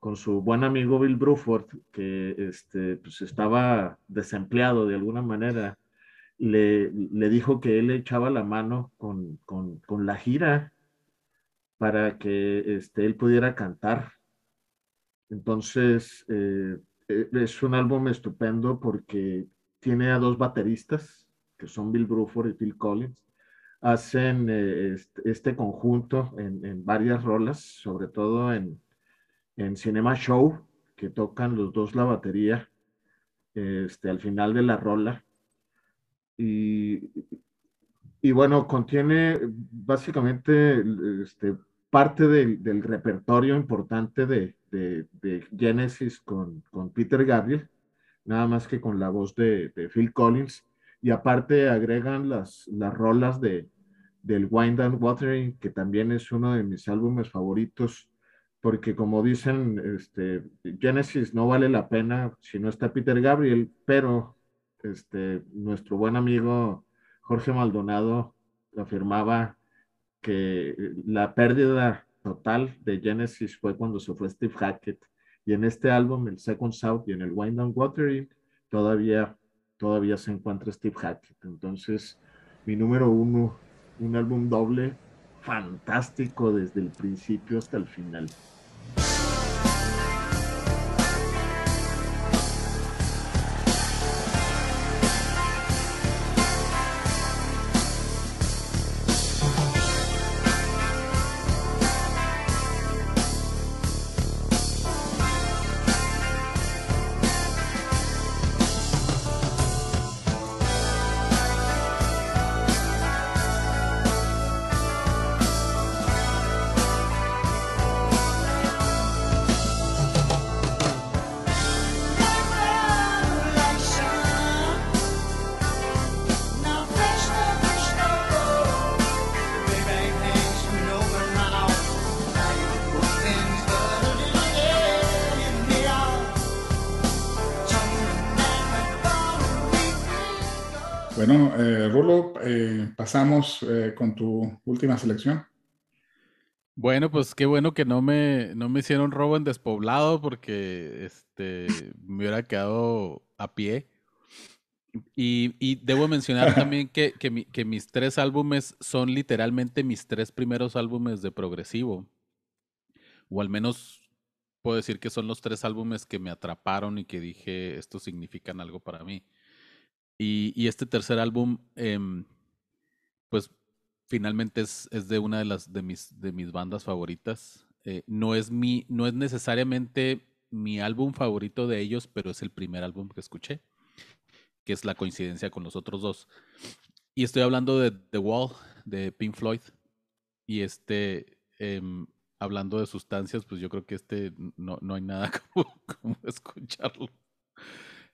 C: con su buen amigo Bill Bruford, que este, pues estaba desempleado de alguna manera, le, le dijo que él echaba la mano con, con, con la gira para que este, él pudiera cantar. Entonces, eh, eh, es un álbum estupendo porque tiene a dos bateristas, que son Bill Bruford y Phil Collins. Hacen este, este, conjunto en, en, varias rolas, sobre todo en, en, Cinema Show, que tocan los dos la batería este, al final de la rola. Y, bueno, contiene básicamente este, parte del, repertorio importante de, de, Genesis con, con, Peter Gabriel, nada más que con la voz de, Phil Collins, y aparte agregan las, las rolas de, del Wind and Watering, que también es uno de mis álbumes favoritos, porque como dicen, este, Genesis no vale la pena si no está Peter Gabriel, pero este, nuestro buen amigo Jorge Maldonado afirmaba que la pérdida total de Genesis fue cuando se fue Steve Hackett. Y en este álbum, el Second South y en el Wind Watering, todavía, todavía se encuentra Steve Hackett. Entonces, mi número uno, un álbum doble fantástico desde el principio hasta el final.
B: Bueno, eh, Rulo, eh, pasamos eh, con tu última selección.
D: Bueno, pues qué bueno que no me, no me hicieron robo en despoblado porque este, me hubiera quedado a pie. Y, y debo mencionar <laughs> también que, que, mi, que, mis tres álbumes son literalmente mis tres primeros álbumes de progresivo. O al menos puedo decir que son los tres álbumes que me atraparon y que dije, estos significan algo para mí. Y, este tercer álbum, eh, pues finalmente es, de una de mis, bandas favoritas. Eh, no, es mi, no es necesariamente mi álbum favorito de ellos, pero es el primer álbum que escuché, que es la coincidencia con los otros dos. Y estoy hablando de The Wall, de Pink Floyd. Y este, eh, hablando de sustancias, pues yo creo que este no, no hay nada <laughs> como, como escucharlo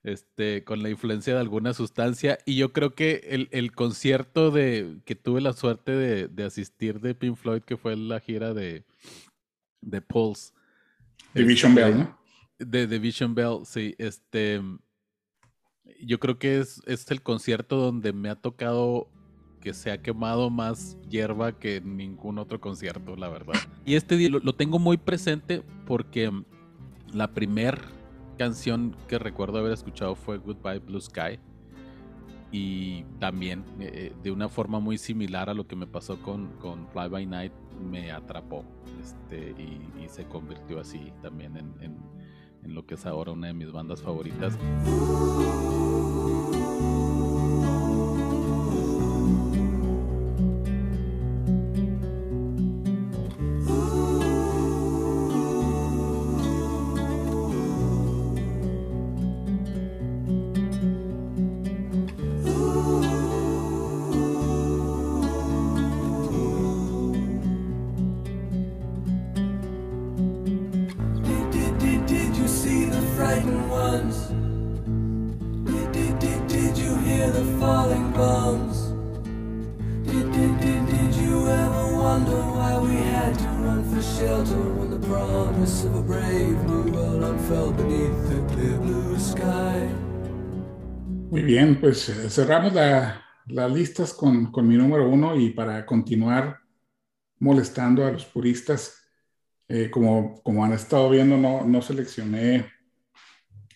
D: este, con la influencia de alguna sustancia. Y yo creo que el, el concierto de que tuve la suerte de, de, asistir de Pink Floyd, que fue la gira de, de Pulse.
B: Division este, Bell, ¿no?
D: De Division Bell, sí. Este, yo creo que es, es el concierto donde me ha tocado que se ha quemado más hierba que ningún otro concierto, la verdad. Y este día lo, lo tengo muy presente porque la primer canción que recuerdo haber escuchado fue Goodbye Blue Sky. Y también eh, de una forma muy similar a lo que me pasó con, con Fly By Night, me atrapó este, y, y, se convirtió así también en, en, en lo que es ahora una de mis bandas favoritas.
B: Bien, pues eh, cerramos la- las listas con, con mi número uno y para continuar molestando a los puristas, eh, como, como han estado viendo, no, no seleccioné,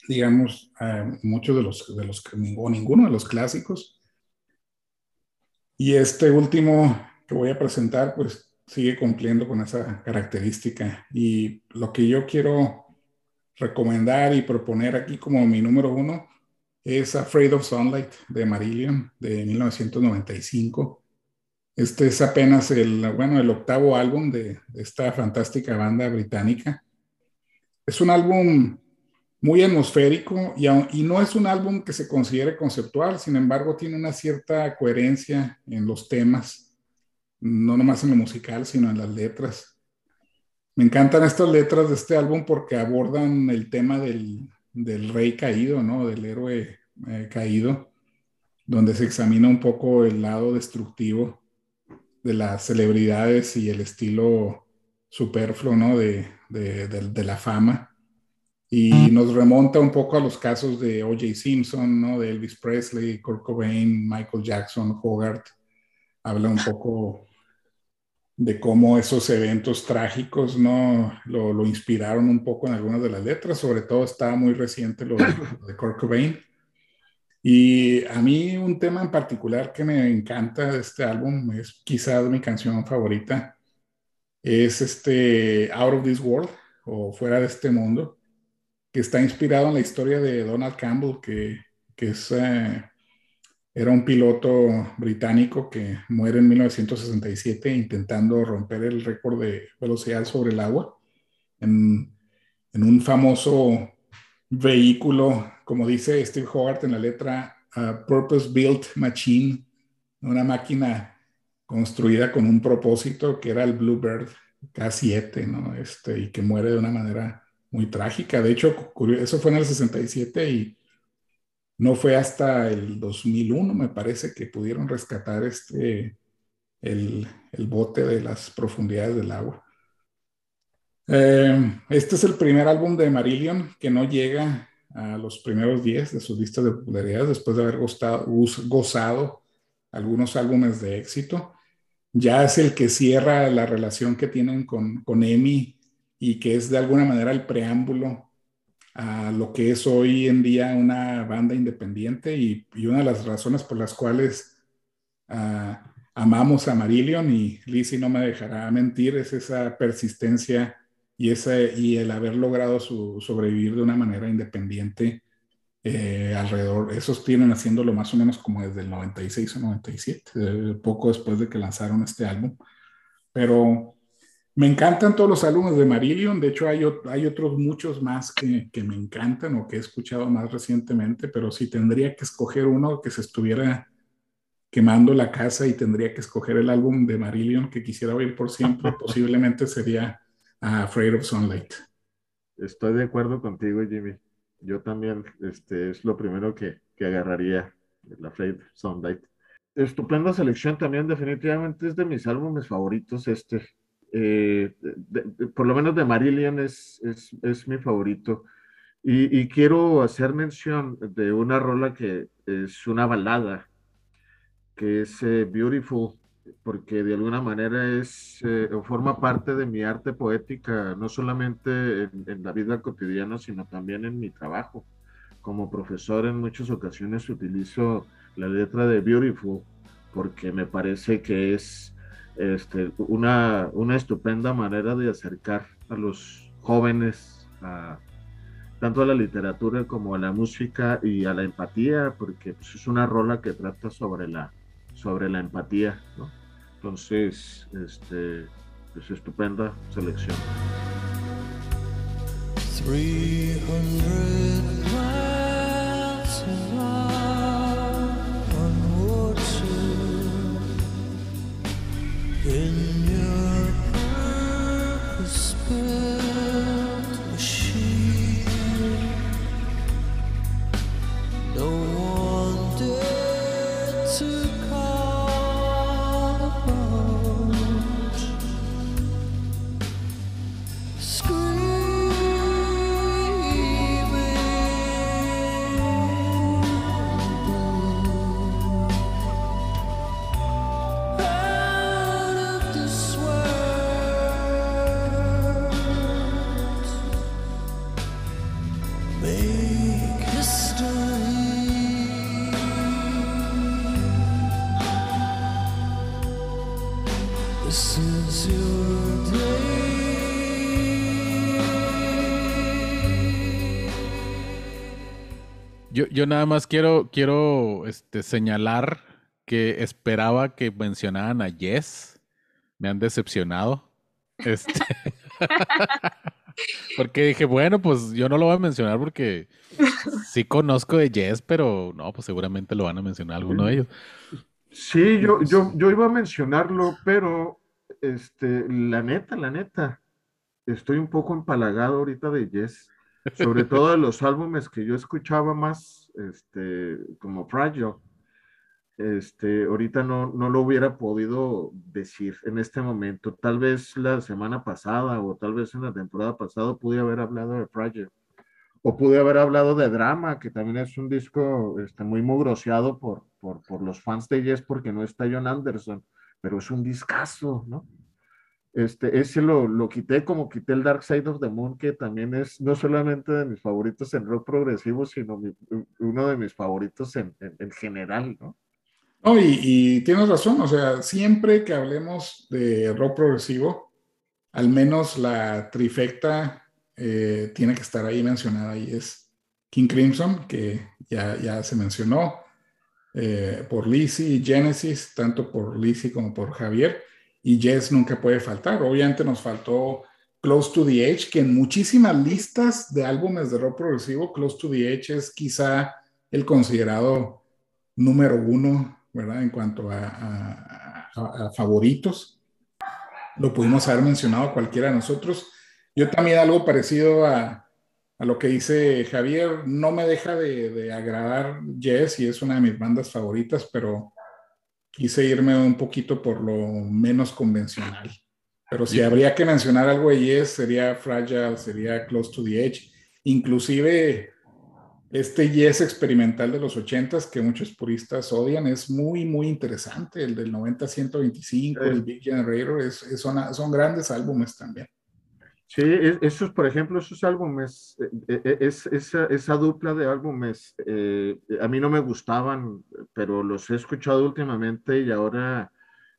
B: digamos, eh, muchos de los, de los, ninguno de los clásicos. Y este último que voy a presentar, pues sigue cumpliendo con esa característica. Y lo que yo quiero recomendar y proponer aquí como mi número uno es Afraid of Sunlight de Marillion de 1995. Este es apenas el, bueno, el octavo álbum de, esta fantástica banda británica. Es un álbum muy atmosférico y, y no es un álbum que se considere conceptual, sin embargo tiene una cierta coherencia en los temas, no nomás en lo musical, sino en las letras. Me encantan estas letras de este álbum porque abordan el tema del, del rey caído, ¿no? Del héroe eh, caído, donde se examina un poco el lado destructivo de las celebridades y el estilo superfluo, ¿no? De, de- de- de la fama. Y nos remonta un poco a los casos de O.J. Simpson, ¿no? De Elvis Presley, Kurt Cobain, Michael Jackson, Hogarth. Habla un poco de cómo esos eventos trágicos no lo, lo inspiraron un poco en algunas de las letras, sobre todo está muy reciente lo de, lo de Kurt Cobain. Y a mí un tema en particular que me encanta de este álbum, es quizás mi canción favorita, es este Out of This World o Fuera de este Mundo, que está inspirado en la historia de Donald Campbell, que, que es, eh, era un piloto británico que muere en 1967 intentando romper el récord de velocidad sobre el agua en, en un famoso vehículo, como dice Steve Hogarth en la letra, uh, Purpose Built Machine, una máquina construida con un propósito que era el Bluebird K7, ¿no? Este, y que muere de una manera muy trágica. De hecho, eso fue en el 67 y no fue hasta el 2001, me parece, que pudieron rescatar este, el, el bote de las profundidades del agua. Eh, este es el primer álbum de Marillion que no llega a los primeros 10 de sus listas de popularidad después de haber gozado algunos álbumes de éxito. Ya es el que cierra la relación que tienen con, con Emi y que es de alguna manera el preámbulo a lo que es hoy en día una banda independiente y, y una de las razones por las cuales ah, amamos a Marillion y Lizzie no me dejará mentir es esa persistencia y, ese, y el haber logrado su, sobrevivir de una manera independiente eh, alrededor. Esos tienen haciéndolo más o menos como desde el 96 o 97, eh, poco después de que lanzaron este álbum. Pero me encantan todos los álbumes de Marillion, de hecho hay, hay otros muchos más que, que me encantan o que he escuchado más recientemente, pero si tendría que escoger uno que se estuviera quemando la casa y tendría que escoger el álbum de Marillion que quisiera oír por siempre, <laughs> posiblemente sería ah, Afraid of Sunlight.
C: Estoy de acuerdo contigo, Jimmy. Yo también, este, es lo primero que, que agarraría, la Fred Sunlight. Estupenda selección también, definitivamente es de mis álbumes favoritos este. Eh, de- de- por lo menos de Marillion es, es, es mi favorito. Y, y quiero hacer mención de una rola que es una balada, que es eh, Beautiful, porque de alguna manera es, eh, o forma parte de mi arte poética, no solamente en, en la vida cotidiana, sino también en mi trabajo. Como profesor en muchas ocasiones utilizo la letra de Beautiful porque me parece que es este, una, una estupenda manera de acercar a los jóvenes a, tanto a la literatura como a la música y a la empatía, porque pues, es una rola que trata sobre la, sobre la empatía, ¿no? Entonces, este, pues estupenda selección.
G: 300 miles of water in
D: Yo, nada más quiero, quiero este, señalar que esperaba que mencionaran a Yes. Me han decepcionado. Este. <laughs> porque dije, bueno, pues yo no lo voy a mencionar porque sí conozco de Yes, pero no, pues seguramente lo van a mencionar alguno de ellos.
C: Sí, yo, yo, yo iba a mencionarlo, pero este, la neta, la neta, estoy un poco empalagado ahorita de Yes, sobre todo de los álbumes que yo escuchaba más, este, como Fragile. Este, ahorita no, no lo hubiera podido decir en este momento. Tal vez la semana pasada o tal vez en la temporada pasada pude haber hablado de Fragile. O pude haber hablado de Drama, que también es un disco este, muy mugroseado por, por, por los fans de Yes porque no está John Anderson, pero es un discazo, ¿no? Este, ese lo, lo quité como quité el Dark Side of the Moon, que también es no solamente de mis favoritos en rock progresivo, sino mi- uno de mis favoritos en, en, en general, ¿no?
B: No, y, y tienes razón, o sea, siempre que hablemos de rock progresivo, al menos la trifecta eh, tiene que estar ahí mencionada y es King Crimson, que ya, ya se mencionó, eh, por Lizzie y Genesis, tanto por Lizzie como por Javier, y Jess nunca puede faltar. Obviamente nos faltó Close to the Edge, que en muchísimas listas de álbumes de rock progresivo, Close to the Edge es quizá el considerado número uno, ¿verdad? En cuanto a, favoritos. Lo pudimos haber mencionado cualquiera de nosotros. Yo también algo parecido a, lo que dice Javier, no me deja de, agradar Jess y es una de mis bandas favoritas, pero quise irme un poquito por lo menos convencional. Pero si
D: Y-
B: habría que mencionar algo de Yes, sería Fragile, sería Close to the Edge. Inclusive este Yes experimental de los 80s que muchos puristas odian es muy, muy interesante. El del 90-125, el Big Generator, es, es- son, son grandes álbumes también.
C: Sí, es- esos, por ejemplo, esos álbumes, eh, eh, es, esa, dupla de álbumes, eh, a mí no me gustaban, pero los he escuchado últimamente y ahora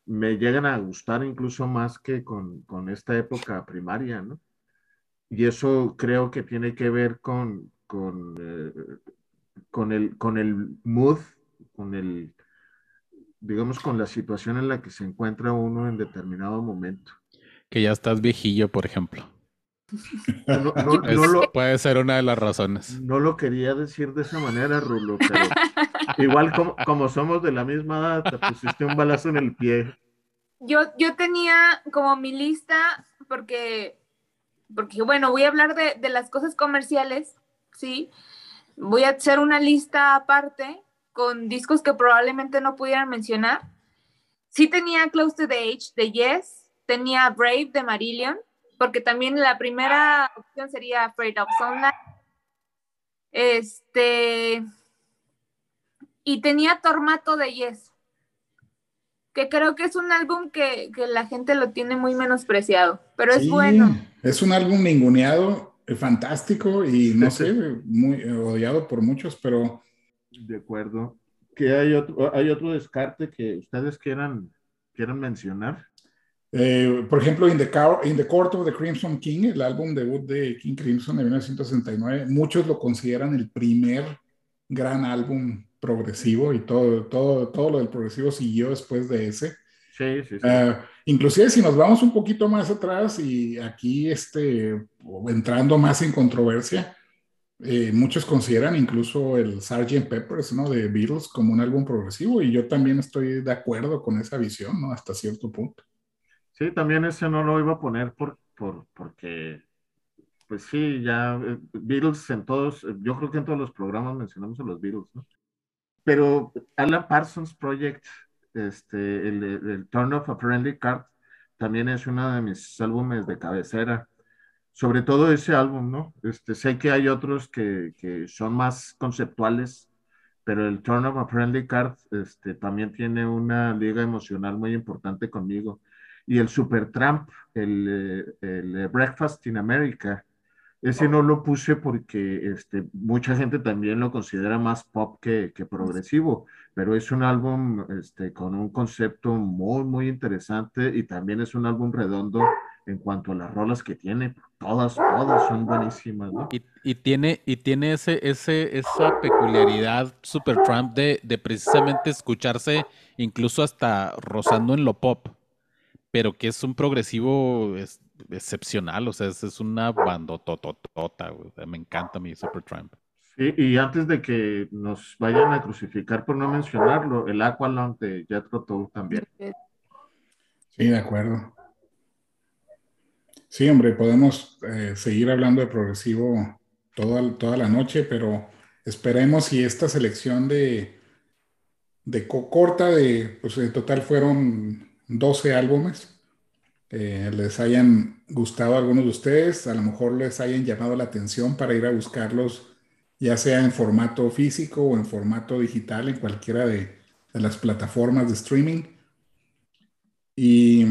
C: me llegan a gustar incluso más que con, esta época primaria, ¿no? Y eso creo que tiene que ver con, con el, con el mood, con el, digamos, con la situación en la que se encuentra uno en determinado momento.
D: Que ya estás viejillo, por ejemplo.
C: No, no-
D: Es-
C: no lo,
D: Puede ser una de las razones.
C: No lo quería decir de esa manera, Rulo, pero igual como, como somos de la misma edad, te pusiste un balazo en el pie.
E: Yo, yo tenía como mi lista, porque, porque bueno, voy a hablar de, de las cosas comerciales, ¿sí? Voy a hacer una lista aparte con discos que probablemente no pudieran mencionar. Sí tenía Close to the Edge de Yes, tenía Brave de Marillion, porque también la primera opción sería Afraid of Sunlight. Este. Y tenía Tormato de Yes, que creo que es un álbum que, que la gente lo tiene muy menospreciado, pero es
B: Sí,
E: bueno.
B: Es un álbum ninguneado, eh, fantástico y no sé, muy eh, odiado por muchos, pero
C: De acuerdo. ¿Que hay otro, hay otro descarte que ustedes quieran, quieran mencionar?
B: Eh, por ejemplo, in the, Cour- in the Court of the Crimson King, el álbum debut de King Crimson de 1969, muchos lo consideran el primer gran álbum progresivo y todo, todo, todo lo del progresivo siguió después de ese.
C: Sí, sí, sí.
B: Ah, inclusive si nos vamos un poquito más atrás y aquí este, entrando más en controversia, eh, muchos consideran incluso el Sgt. Peppers ¿no? de Beatles como un álbum progresivo y yo también estoy de acuerdo con esa visión ¿no? hasta cierto punto.
C: Sí, también ese no lo iba a poner por, por, porque, pues sí, ya eh, Beatles en todos, eh, yo creo que en todos los programas mencionamos a los Beatles, ¿no? Pero Alan Parsons Project, este, el, Turn of a Friendly Card, también es uno de mis álbumes de cabecera. Sobre todo ese álbum, ¿no? Este, sé que hay otros que, que son más conceptuales, pero el Turn of a Friendly Card este, también tiene una liga emocional muy importante conmigo. Y el Supertramp, el, eh, el eh, Breakfast in America, ese no lo puse porque este, mucha gente también lo considera más pop que, que progresivo, pero es un álbum este, con un concepto muy, muy interesante y también es un álbum redondo en cuanto a las rolas que tiene, todas, todas son buenísimas, ¿no?
D: Y, y tiene, y tiene ese, ese, esa peculiaridad Supertramp de, de precisamente escucharse incluso hasta rozando en lo pop, pero que es un progresivo es- excepcional, o sea, es, es una o sea, me encanta mi Supertramp.
C: Sí, y antes de que nos vayan a crucificar por no mencionarlo, el Aqualung de Jethro Tull también.
B: Sí, de acuerdo. Sí, hombre, podemos eh, seguir hablando de progresivo toda, toda la noche, pero esperemos si esta selección de, de co- corta, de, pues en total fueron 12 álbumes, eh, les hayan gustado a algunos de ustedes, a lo mejor les hayan llamado la atención para ir a buscarlos, ya sea en formato físico o en formato digital, en cualquiera de, las plataformas de streaming. Y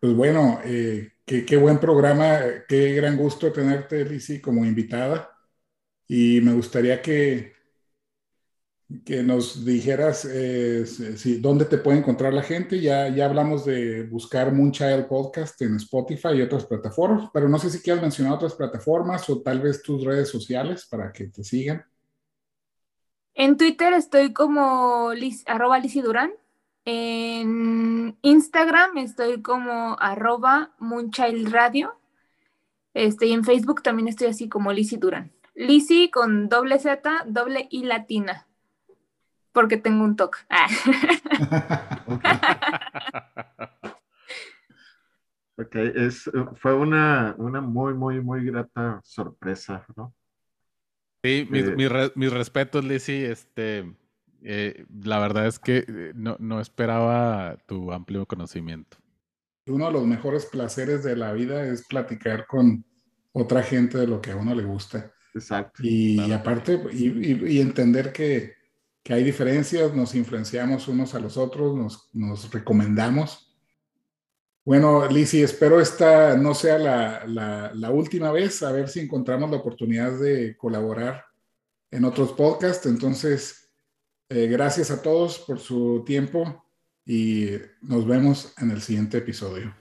B: pues bueno, eh, qué, qué buen programa, qué gran gusto tenerte, Lizzy, como invitada. Y me gustaría que, que nos dijeras eh, si, dónde te puede encontrar la gente. Ya, ya hablamos de buscar Moonchild Podcast en Spotify y otras plataformas, pero no sé si quieres mencionar otras plataformas o tal vez tus redes sociales para que te sigan.
E: En Twitter estoy como Liz- arroba Lizzy Durán. En Instagram estoy como arroba Moonchild Radio. Este, y en Facebook también estoy así como Lizzy Durán. Lizzy con doble Z, doble I latina. Porque tengo un toque. Ah. <laughs>
C: Ok, es, fue una, una muy, muy, muy grata sorpresa, ¿no?
D: Sí, mis,
C: Eh,
D: mis re- mis respetos, Lizzy, este, eh, la verdad es que eh, no, no esperaba tu amplio conocimiento.
B: Uno de los mejores placeres de la vida es platicar con otra gente de lo que a uno le gusta.
C: Exacto.
B: Y,
D: Claro.
B: aparte, y, y- y entender que, hay diferencias, nos influenciamos unos a los otros, nos, recomendamos. Bueno, Lizzy, espero esta no sea la, última vez, a ver si encontramos la oportunidad de colaborar en otros podcasts. Entonces, eh, gracias a todos por su tiempo y nos vemos en el siguiente episodio.